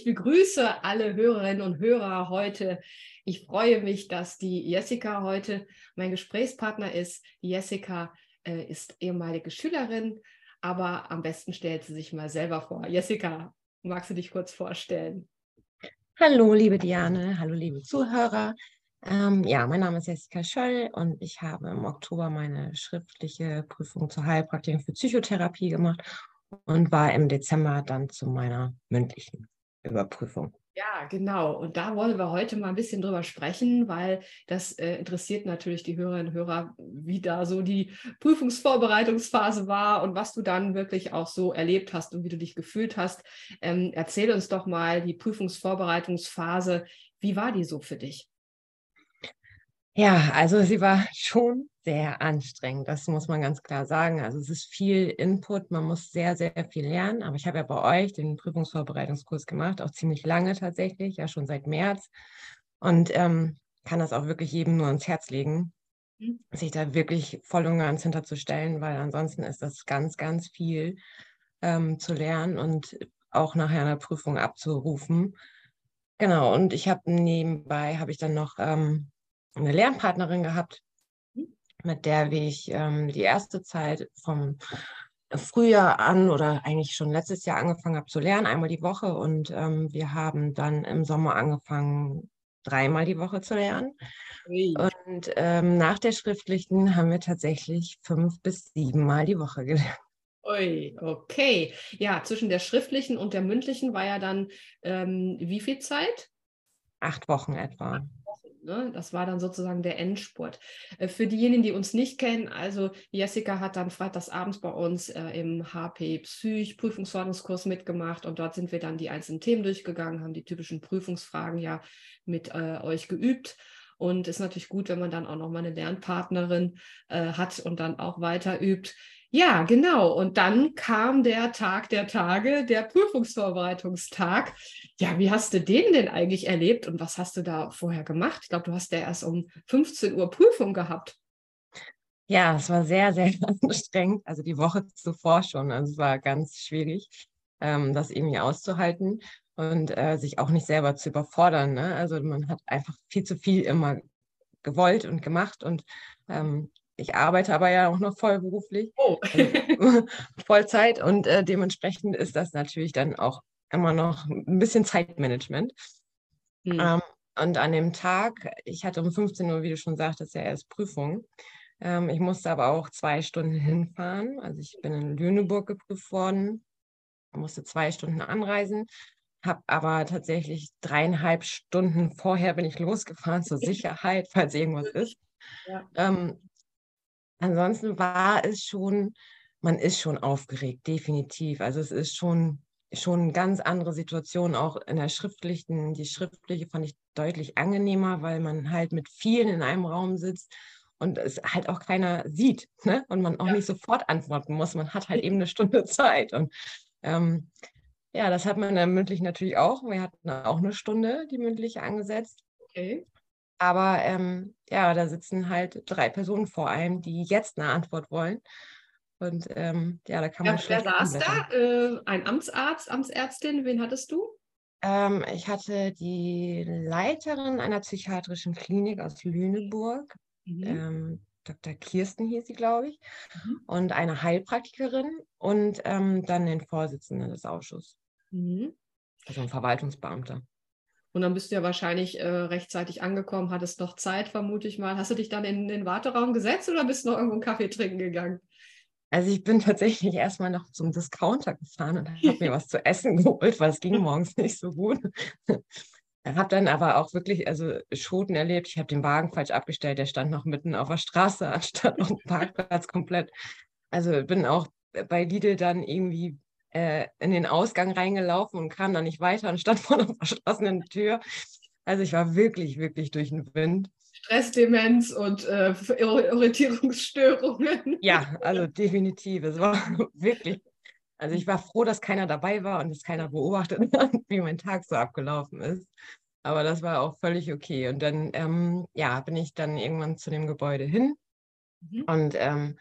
Ich begrüße alle Hörerinnen und Hörer heute. Ich freue mich, dass die Jessica heute mein Gesprächspartner ist. Jessica äh, ist ehemalige Schülerin, aber am besten stellt sie sich mal selber vor. Jessica, magst du dich kurz vorstellen? Hallo, liebe Diane, hallo, liebe Zuhörer. Ähm, ja, mein Name ist Jessica Schöll und ich habe im Oktober meine schriftliche Prüfung zur Heilpraktikerin für Psychotherapie gemacht und war im Dezember dann zu meiner mündlichen Überprüfung. Ja, genau. Und da wollen wir heute mal ein bisschen drüber sprechen, weil das äh, interessiert natürlich die Hörerinnen und Hörer, wie da so die Prüfungsvorbereitungsphase war und was du dann wirklich auch so erlebt hast und wie du dich gefühlt hast. Ähm, erzähl uns doch mal die Prüfungsvorbereitungsphase. Wie war die so für dich? Ja, also sie war schon sehr anstrengend, das muss man ganz klar sagen. Also es ist viel Input, man muss sehr, sehr viel lernen. Aber ich habe ja bei euch den Prüfungsvorbereitungskurs gemacht, auch ziemlich lange tatsächlich, ja schon seit März. Und ähm, kann das auch wirklich jedem nur ans Herz legen, mhm. sich da wirklich voll und ganz hinterzustellen, weil ansonsten ist das ganz, ganz viel ähm, zu lernen und auch nachher eine Prüfung abzurufen. Genau, und ich habe nebenbei, habe ich dann noch ähm, eine Lernpartnerin gehabt. Mit der ich ähm, die erste Zeit vom Frühjahr an oder eigentlich schon letztes Jahr angefangen habe zu lernen, einmal die Woche. Und ähm, wir haben dann im Sommer angefangen, dreimal die Woche zu lernen. Ui. Und ähm, nach der schriftlichen haben wir tatsächlich fünf bis siebenmal die Woche gelernt. Ui, okay. Ja, zwischen der schriftlichen und der mündlichen war ja dann ähm, wie viel Zeit? Acht Wochen etwa. Ne? Das war dann sozusagen der Endspurt. Äh, für diejenigen, die uns nicht kennen, also Jessica hat dann freitagsabends bei uns äh, im HP Psych Prüfungsordnungskurs mitgemacht und dort sind wir dann die einzelnen Themen durchgegangen, haben die typischen Prüfungsfragen ja mit äh, euch geübt. Und ist natürlich gut, wenn man dann auch noch mal eine Lernpartnerin äh, hat und dann auch weiter übt. Ja, genau. Und dann kam der Tag der Tage, der Prüfungsvorbereitungstag. Ja, wie hast du den denn eigentlich erlebt und was hast du da vorher gemacht? Ich glaube, du hast ja erst um 15 Uhr Prüfung gehabt. Ja, es war sehr, sehr anstrengend. Also die Woche zuvor schon. Also es war ganz schwierig, ähm, das irgendwie auszuhalten und äh, sich auch nicht selber zu überfordern. Ne? Also man hat einfach viel zu viel immer gewollt und gemacht und ähm, ich arbeite aber ja auch noch vollberuflich, oh. also, Vollzeit und äh, dementsprechend ist das natürlich dann auch immer noch ein bisschen Zeitmanagement. Hm. Ähm, und an dem Tag, ich hatte um 15 Uhr, wie du schon sagtest, ja erst Prüfung. Ähm, ich musste aber auch zwei Stunden hinfahren. Also ich bin in Lüneburg geprüft worden, musste zwei Stunden anreisen, habe aber tatsächlich dreieinhalb Stunden vorher bin ich losgefahren zur Sicherheit, falls irgendwas ist. Ja. Ähm, Ansonsten war es schon, man ist schon aufgeregt, definitiv. Also es ist schon schon eine ganz andere Situation, auch in der schriftlichen. Die schriftliche fand ich deutlich angenehmer, weil man halt mit vielen in einem Raum sitzt und es halt auch keiner sieht ne? und man auch ja. nicht sofort antworten muss. Man hat halt eben eine Stunde Zeit. Und ähm, ja, das hat man dann mündlich natürlich auch. Wir hatten auch eine Stunde, die mündliche angesetzt. Okay. Aber ähm, ja, da sitzen halt drei Personen vor einem, die jetzt eine Antwort wollen. Und ähm, ja, da kann man. Ja, wer saß da? Äh, ein Amtsarzt, Amtsärztin, wen hattest du? Ähm, ich hatte die Leiterin einer psychiatrischen Klinik aus Lüneburg. Mhm. Ähm, Dr. Kirsten hieß sie, glaube ich, mhm. und eine Heilpraktikerin und ähm, dann den Vorsitzenden des Ausschusses. Mhm. Also ein Verwaltungsbeamter. Und dann bist du ja wahrscheinlich äh, rechtzeitig angekommen, hattest noch Zeit, vermute ich mal. Hast du dich dann in den Warteraum gesetzt oder bist du noch irgendwo einen Kaffee trinken gegangen? Also ich bin tatsächlich erstmal noch zum Discounter gefahren und habe mir was zu essen geholt, weil es ging morgens nicht so gut. habe dann aber auch wirklich also Schoten erlebt. Ich habe den Wagen falsch abgestellt, der stand noch mitten auf der Straße anstatt auf dem Parkplatz komplett. Also bin auch bei Lidl dann irgendwie äh, in den Ausgang reingelaufen und kam dann nicht weiter und stand vor einer verschlossenen Tür. Also ich war wirklich, wirklich durch den Wind. Stressdemenz und äh, Orientierungsstörungen. Ja, also definitiv. Es war wirklich. Also ich war froh, dass keiner dabei war und dass keiner beobachtet hat, wie mein Tag so abgelaufen ist. Aber das war auch völlig okay. Und dann, ähm, ja, bin ich dann irgendwann zu dem Gebäude hin. Mhm. Und ähm,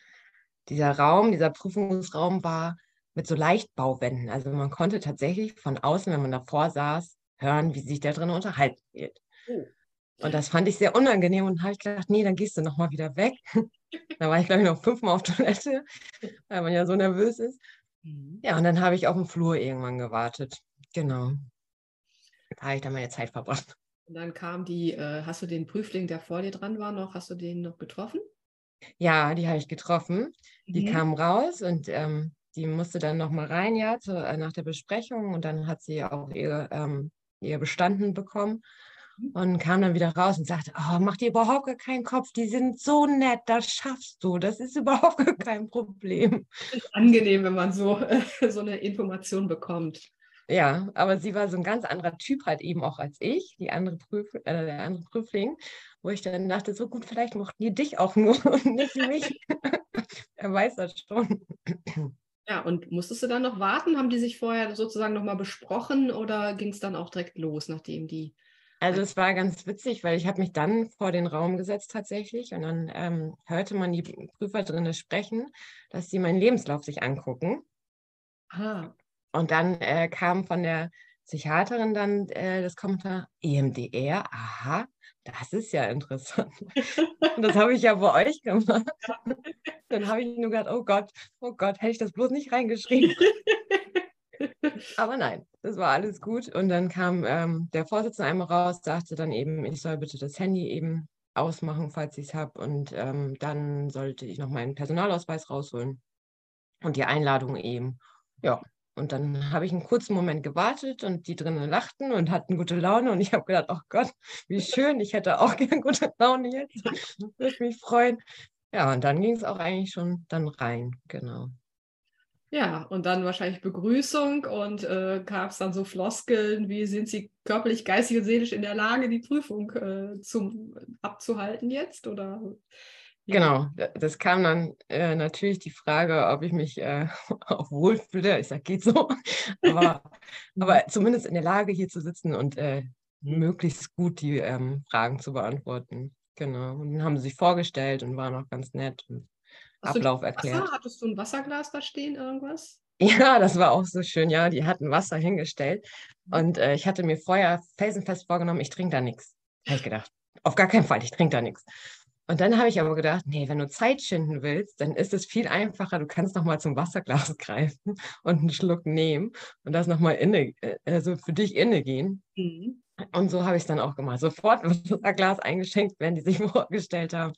dieser Raum, dieser Prüfungsraum war mit so Leichtbauwänden. Also man konnte tatsächlich von außen, wenn man davor saß, hören, wie sich da drin unterhalten wird. Oh. Und das fand ich sehr unangenehm und habe ich gedacht, nee, dann gehst du nochmal wieder weg. da war ich, glaube ich, noch fünfmal auf Toilette, weil man ja so nervös ist. Mhm. Ja, und dann habe ich auf dem Flur irgendwann gewartet. Genau. Da habe ich dann meine Zeit verbracht. Und dann kam die, äh, hast du den Prüfling, der vor dir dran war, noch, hast du den noch getroffen? Ja, die habe ich getroffen. Die mhm. kam raus und ähm, die musste dann nochmal rein, ja, zu, äh, nach der Besprechung und dann hat sie auch ihr, ähm, ihr bestanden bekommen mhm. und kam dann wieder raus und sagte, oh, mach dir überhaupt gar keinen Kopf, die sind so nett, das schaffst du, das ist überhaupt gar kein Problem. Ist angenehm, wenn man so, so eine Information bekommt. Ja, aber sie war so ein ganz anderer Typ halt eben auch als ich, die andere Prüf äh, der andere Prüfling, wo ich dann dachte, so gut, vielleicht mochten die dich auch nur und nicht mich. er weiß das schon. Ja, und musstest du dann noch warten? Haben die sich vorher sozusagen nochmal besprochen oder ging es dann auch direkt los, nachdem die. Also es war ganz witzig, weil ich habe mich dann vor den Raum gesetzt tatsächlich und dann ähm, hörte man die Prüfer drinnen sprechen, dass sie meinen Lebenslauf sich angucken. Ah. Und dann äh, kam von der Psychiaterin dann äh, das Kommentar, EMDR, aha, das ist ja interessant. Und das habe ich ja bei euch gemacht. Dann habe ich nur gedacht, oh Gott, oh Gott, hätte ich das bloß nicht reingeschrieben. Aber nein, das war alles gut. Und dann kam ähm, der Vorsitzende einmal raus, sagte dann eben, ich soll bitte das Handy eben ausmachen, falls ich es habe. Und ähm, dann sollte ich noch meinen Personalausweis rausholen und die Einladung eben. Ja, und dann habe ich einen kurzen Moment gewartet und die drinnen lachten und hatten gute Laune. Und ich habe gedacht, oh Gott, wie schön, ich hätte auch gerne gute Laune jetzt. Würde mich freuen. Ja, und dann ging es auch eigentlich schon dann rein, genau. Ja, und dann wahrscheinlich Begrüßung und äh, gab es dann so Floskeln, wie sind Sie körperlich, geistig und seelisch in der Lage, die Prüfung äh, zum, abzuhalten jetzt? Oder Genau, das kam dann äh, natürlich die Frage, ob ich mich äh, auch wohlfühle. Ich sage, geht so. Aber, aber zumindest in der Lage, hier zu sitzen und äh, möglichst gut die ähm, Fragen zu beantworten. Genau. Und dann haben sie sich vorgestellt und waren auch ganz nett und Hast Ablauf erklärt. Wasser? Hattest du ein Wasserglas da stehen, irgendwas? Ja, das war auch so schön. Ja, die hatten Wasser hingestellt. Mhm. Und äh, ich hatte mir vorher felsenfest vorgenommen, ich trinke da nichts. Habe ich gedacht. Auf gar keinen Fall, ich trinke da nichts. Und dann habe ich aber gedacht, nee, wenn du Zeit schinden willst, dann ist es viel einfacher. Du kannst noch mal zum Wasserglas greifen und einen Schluck nehmen und das noch mal inne, also für dich inne gehen. Mhm. Und so habe ich es dann auch gemacht. Sofort ein Wasserglas eingeschenkt, wenn die sich vorgestellt haben.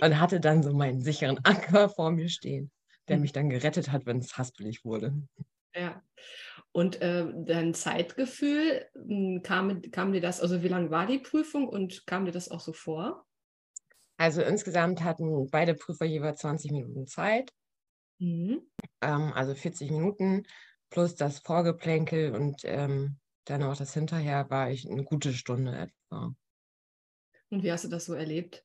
Und hatte dann so meinen sicheren Anker vor mir stehen, der mich dann gerettet hat, wenn es haspelig wurde. Ja. Und äh, dein Zeitgefühl, hm, kam, kam dir das, also wie lange war die Prüfung und kam dir das auch so vor? Also insgesamt hatten beide Prüfer jeweils 20 Minuten Zeit. Mhm. Ähm, also 40 Minuten plus das Vorgeplänkel und ähm, dann auch das Hinterher war ich eine gute Stunde etwa. Und wie hast du das so erlebt?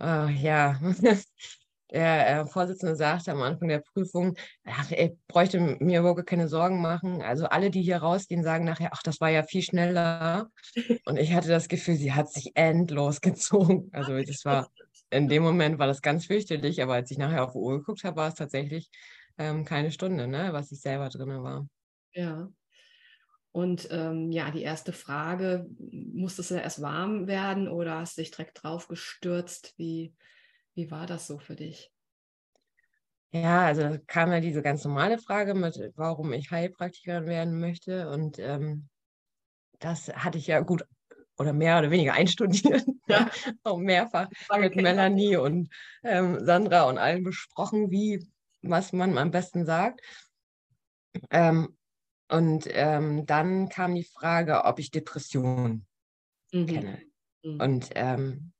Uh, ja, der äh, Vorsitzende sagte am Anfang der Prüfung, ach, er bräuchte mir überhaupt keine Sorgen machen. Also alle, die hier rausgehen, sagen nachher, ach, das war ja viel schneller. Und ich hatte das Gefühl, sie hat sich endlos gezogen. Also das war, in dem Moment war das ganz fürchterlich, aber als ich nachher auf die Uhr geguckt habe, war es tatsächlich ähm, keine Stunde, ne, was ich selber drin war. Ja. Und ähm, ja, die erste Frage, musstest du erst warm werden oder hast du dich direkt drauf gestürzt? Wie, wie war das so für dich? Ja, also kam ja diese ganz normale Frage mit, warum ich Heilpraktikerin werden möchte. Und ähm, das hatte ich ja gut oder mehr oder weniger einstudiert, ja. auch mehrfach mit Melanie und ähm, Sandra und allen besprochen, wie, was man am besten sagt. Ähm, und ähm, dann kam die Frage, ob ich Depressionen mhm. kenne. Mhm. Und ähm,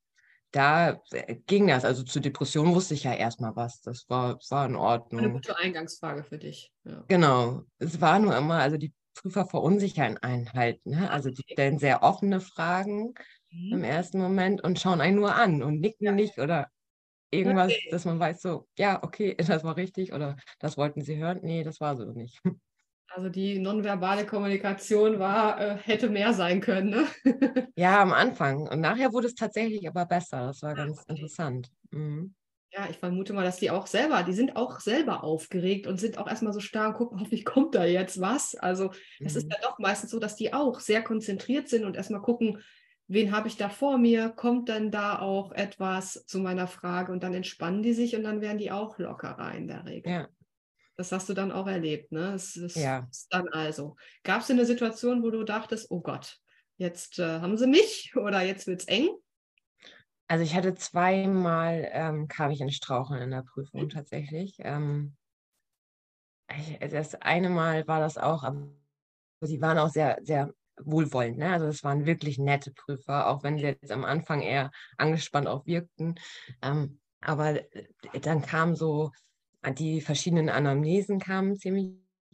da äh, ging das. Also zur Depression wusste ich ja erstmal was. Das war, war in Ordnung. Eine gute Eingangsfrage für dich. Ja. Genau. Es war nur immer, also die Prüfer verunsichern einen halt. Ne? Also die stellen sehr offene Fragen mhm. im ersten Moment und schauen einen nur an und nicken ja. nicht oder irgendwas, okay. dass man weiß, so, ja, okay, das war richtig oder das wollten sie hören. Nee, das war so nicht. Also die nonverbale Kommunikation war, äh, hätte mehr sein können. Ne? ja, am Anfang. Und nachher wurde es tatsächlich aber besser. Das war ah, ganz okay. interessant. Mhm. Ja, ich vermute mal, dass die auch selber, die sind auch selber aufgeregt und sind auch erstmal so starr und gucken, hoffentlich kommt da jetzt was. Also es ist Mhm. ja doch meistens so, dass die auch sehr konzentriert sind und erstmal gucken, wen habe ich da vor mir? Kommt denn da auch etwas zu meiner Frage? Und dann entspannen die sich und dann werden die auch lockerer in der Regel. Ja, Das hast du dann auch erlebt, ne? Es, es Ja. ist dann also. Gab es eine Situation, wo du dachtest, oh Gott, jetzt äh, haben sie mich oder jetzt wird es eng? also ich hatte zweimal, ähm, kam ich in Straucheln in der Prüfung Mhm. tatsächlich. Ähm, ich, das eine Mal war das auch, aber sie waren auch sehr, sehr wohlwollend. Ne? Also es waren wirklich nette Prüfer, auch wenn sie jetzt am Anfang eher angespannt auch wirkten. Ähm, aber äh, dann kamen so, die verschiedenen Anamnesen kamen ziemlich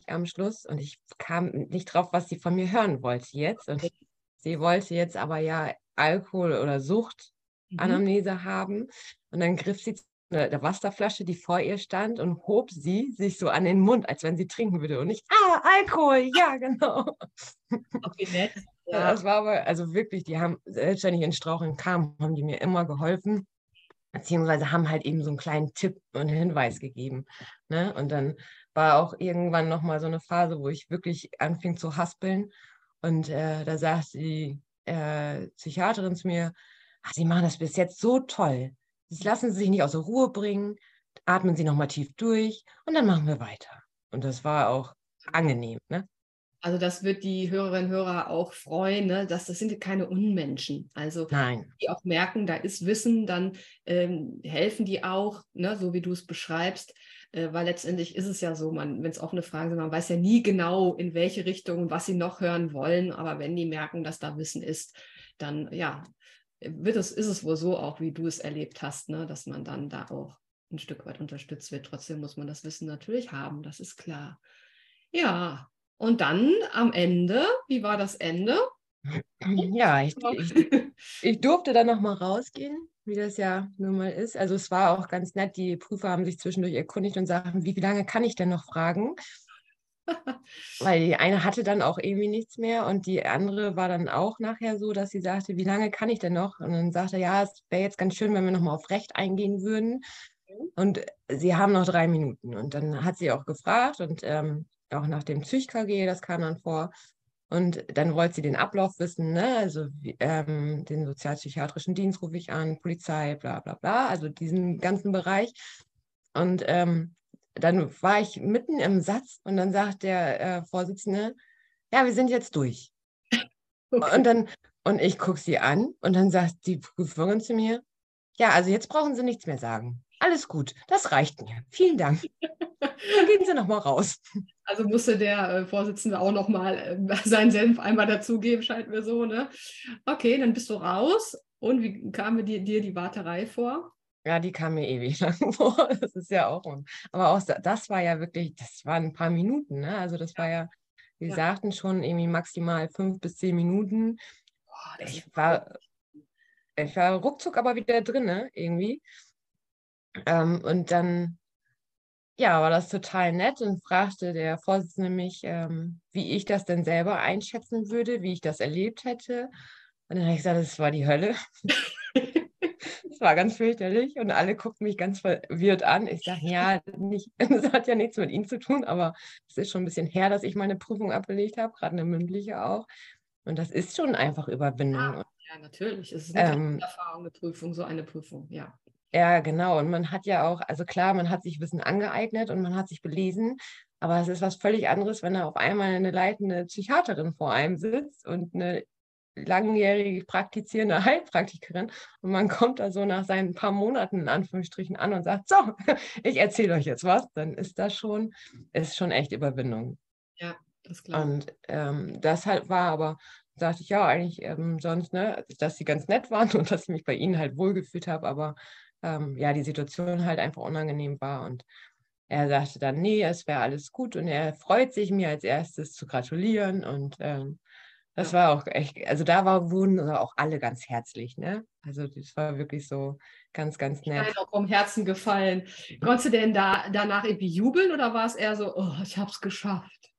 am Schluss und ich kam nicht drauf, was sie von mir hören wollte jetzt. Und sie wollte jetzt aber ja Alkohol oder Sucht Mhm. Anamnese haben. Und dann griff sie zu der der Wasserflasche, die vor ihr stand, und hob sie sich so an den Mund, als wenn sie trinken würde. Und ich, ah, Alkohol, ja, genau. Okay, nett. Ja. Das war aber, also wirklich, die haben, selbst wenn ich in Straucheln kam, haben die mir immer geholfen, beziehungsweise haben halt eben so einen kleinen Tipp und Hinweis gegeben. Ne? Und dann war auch irgendwann nochmal so eine Phase, wo ich wirklich anfing zu haspeln. Und äh, da sagte die äh, Psychiaterin zu mir, ach, Sie machen das bis jetzt so toll. Das lassen Sie sich nicht aus der Ruhe bringen, atmen Sie nochmal tief durch und dann machen wir weiter. Und das war auch angenehm. Ne? Also das wird die Hörerinnen und Hörer auch freuen, ne? dass das sind keine Unmenschen. Also Nein. die auch merken, da ist Wissen, dann ähm, helfen die auch, ne? so wie du es beschreibst, äh, weil letztendlich ist es ja so, man, wenn es offene Fragen sind, man weiß ja nie genau, in welche Richtung, was sie noch hören wollen, aber wenn die merken, dass da Wissen ist, dann ja, wird es, ist es wohl so auch, wie du es erlebt hast, ne? dass man dann da auch ein Stück weit unterstützt wird. Trotzdem muss man das Wissen natürlich haben, das ist klar. Ja, und dann am Ende, wie war das Ende? Ja, ich, ich, ich durfte dann nochmal rausgehen, wie das ja nun mal ist. Also es war auch ganz nett, die Prüfer haben sich zwischendurch erkundigt und sagten, wie lange kann ich denn noch fragen? Weil die eine hatte dann auch irgendwie nichts mehr und die andere war dann auch nachher so, dass sie sagte, wie lange kann ich denn noch? Und dann sagte, ja, es wäre jetzt ganz schön, wenn wir nochmal auf Recht eingehen würden. Und sie haben noch drei Minuten. Und dann hat sie auch gefragt und ähm, auch nach dem Psych-KG, das kam dann vor. Und dann wollte sie den Ablauf wissen, ne? also ähm, den sozialpsychiatrischen Dienst rufe ich an, Polizei, bla bla bla, also diesen ganzen Bereich. Und ähm, dann war ich mitten im Satz und dann sagt der äh, Vorsitzende, ja, wir sind jetzt durch. Okay. Und dann, und ich gucke sie an und dann sagt die Prüferin zu mir, ja, also jetzt brauchen Sie nichts mehr sagen. Alles gut, das reicht mir. Vielen Dank. Dann gehen Sie nochmal raus. Also musste der äh, Vorsitzende auch nochmal äh, seinen Senf einmal dazugeben, scheint mir so, ne? Okay, dann bist du raus. Und wie kam dir, dir die Warterei vor? Ja, die kam mir ewig lang vor. Das ist ja auch. Aber auch da- das war ja wirklich, das waren ein paar Minuten. Ne? Also das war ja, wir Ja. sagten schon irgendwie maximal fünf bis zehn Minuten. Boah, Ich war, ich war ruckzuck aber wieder drin, ne? irgendwie. Ähm, und dann, ja, war das total nett und fragte der Vorsitzende mich, ähm, wie ich das denn selber einschätzen würde, wie ich das erlebt hätte. Und dann habe ich gesagt, das war die Hölle. Das war ganz fürchterlich und alle guckten mich ganz verwirrt an. Ich sage, ja, nicht, das hat ja nichts mit Ihnen zu tun, aber es ist schon ein bisschen her, dass ich meine Prüfung abgelegt habe, gerade eine mündliche auch. Und das ist schon einfach Überwindung. Ja. Ja, natürlich. Es ist eine Ähm, Erfahrung, eine Prüfung, so eine Prüfung, ja. Ja, genau. Und man hat ja auch, also klar, man hat sich Wissen angeeignet und man hat sich belesen, aber es ist was völlig anderes, wenn da auf einmal eine leitende Psychiaterin vor einem sitzt und eine langjährige praktizierende Heilpraktikerin und man kommt da so nach seinen paar Monaten in Anführungsstrichen an und sagt, so, ich erzähle euch jetzt was, dann ist das schon, ist schon echt Überwindung. Das glaube ich. Und ähm, das halt war aber, sagte ich ja eigentlich ähm, sonst, ne, dass sie ganz nett waren und dass ich mich bei ihnen halt wohlgefühlt habe, aber ähm, ja, die Situation halt einfach unangenehm war. Und er sagte dann, nee, es wäre alles gut und er freut sich, mir als erstes zu gratulieren. Und ähm, das Ja. war auch echt, also da war, wurden auch alle ganz herzlich, ne? Also das war wirklich so ganz, ganz nett. Nein, auch vom Herzen gefallen. Konntest du denn da danach irgendwie jubeln oder war es eher so, oh, ich habe es geschafft?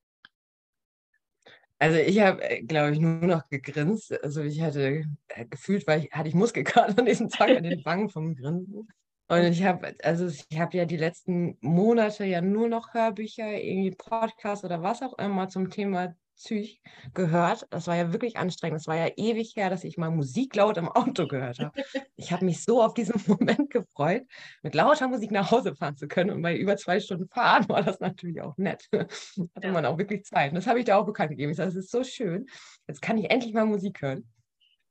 Also ich habe, glaube ich, nur noch gegrinst. Also ich hatte äh, gefühlt, weil ich hatte ich Muskelkater an diesem Tag an den Wangen vom Grinsen. Und ich habe, also ich habe ja die letzten Monate ja nur noch Hörbücher, irgendwie Podcasts oder was auch immer zum Thema Psych gehört. Das war ja wirklich anstrengend. Es war ja ewig her, dass ich mal Musik laut im Auto gehört habe. Ich habe mich so auf diesen Moment gefreut, mit lauter Musik nach Hause fahren zu können. Und bei über zwei Stunden Fahren war das natürlich auch nett. Hatte ja. man auch wirklich Zeit. Und das habe ich da auch bekannt gegeben. Ich sage, das ist so schön. Jetzt kann ich endlich mal Musik hören.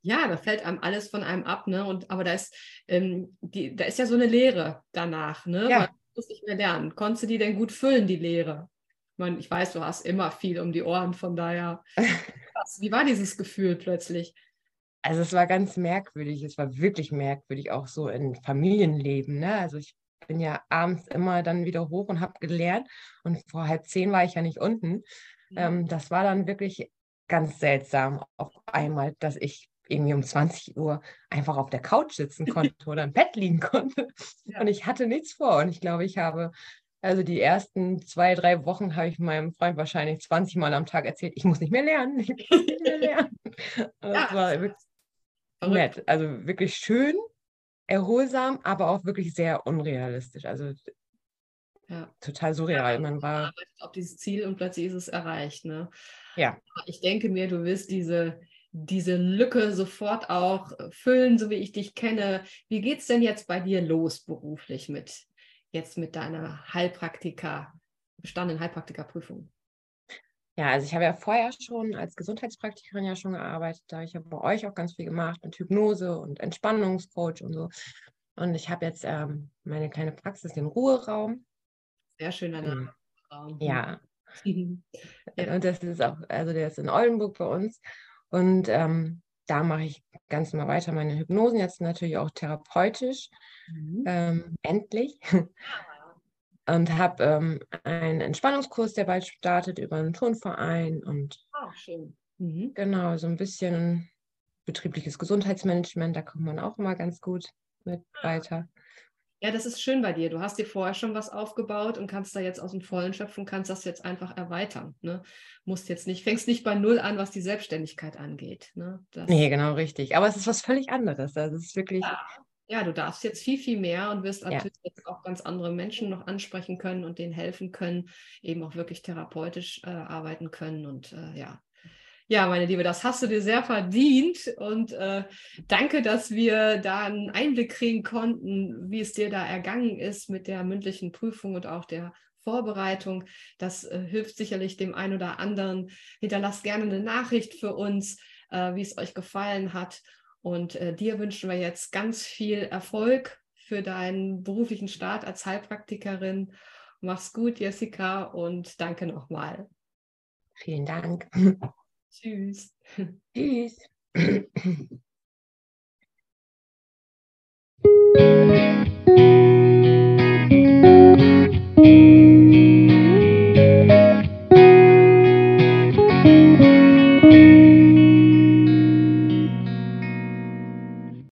Ja, da fällt einem alles von einem ab, ne? Und aber da ist, ähm, die, da ist ja so eine Lehre danach, ne? Ja. Man muss nicht mehr lernen. Konntest du die denn gut füllen, die Lehre? Ich meine, ich weiß, du hast immer viel um die Ohren, von daher. Wie war dieses Gefühl plötzlich? Also es war ganz merkwürdig, es war wirklich merkwürdig, auch so in Familienleben. Ne? Also ich bin ja abends immer dann wieder hoch und habe gelernt und vor halb zehn war ich ja nicht unten. Ja. Ähm, das war dann wirklich ganz seltsam auf einmal, dass ich irgendwie um 20 Uhr einfach auf der Couch sitzen konnte oder im Bett liegen konnte. Ja. Und ich hatte nichts vor. Und ich glaube, ich habe also die ersten zwei, drei Wochen habe ich meinem Freund wahrscheinlich 20 Mal am Tag erzählt, ich muss nicht mehr lernen, ich muss nicht mehr lernen. das war wirklich nett. Also wirklich schön, erholsam, aber auch wirklich sehr unrealistisch. Also ja. total surreal. Man war auf dieses Ziel und plötzlich ist es erreicht. Ne? Ja. Ich denke mir, du wirst diese, diese Lücke sofort auch füllen, so wie ich dich kenne. Wie geht es denn jetzt bei dir los beruflich mit jetzt mit deiner Heilpraktiker, bestandenen Heilpraktikerprüfung? Ja, also ich habe ja vorher schon als Gesundheitspraktikerin ja schon gearbeitet. Da ich habe bei euch auch ganz viel gemacht mit Hypnose und Entspannungscoach und so. Und ich habe jetzt ähm, meine kleine Praxis, den Ruheraum. Sehr schöner Name. Ähm, ja. ja. Und das ist auch, also der ist in Oldenburg bei uns. Und ähm, da mache ich ganz mal weiter meine Hypnosen, jetzt natürlich auch therapeutisch, mhm. ähm, endlich. und habe ähm, einen Entspannungskurs, der bald startet über einen Turnverein und oh, schön. Mhm. genau, so ein bisschen betriebliches Gesundheitsmanagement, da kommt man auch immer ganz gut mit ah. weiter. Ja, das ist schön bei dir. Du hast dir vorher schon was aufgebaut und kannst da jetzt aus dem Vollen schöpfen, kannst das jetzt einfach erweitern. Ne? Musst jetzt nicht, fängst nicht bei Null an, was die Selbstständigkeit angeht. Ne? Das, nee, genau richtig. Aber es ist was völlig anderes. Das ist wirklich. Ja. ja du darfst jetzt viel, viel mehr und wirst natürlich ja. jetzt auch ganz andere Menschen noch ansprechen können und denen helfen können, eben auch wirklich therapeutisch äh, arbeiten können. Und äh, ja, ja, meine Liebe, das hast du dir sehr verdient und äh, danke, dass wir da einen Einblick kriegen konnten, wie es dir da ergangen ist mit der mündlichen Prüfung und auch der Vorbereitung. Das äh, hilft sicherlich dem einen oder anderen. Hinterlasst gerne eine Nachricht für uns, äh, wie es euch gefallen hat. Und äh, dir wünschen wir jetzt ganz viel Erfolg für deinen beruflichen Start als Heilpraktikerin. Mach's gut, Jessica, und danke nochmal. Vielen Dank. Tschüss. Tschüss.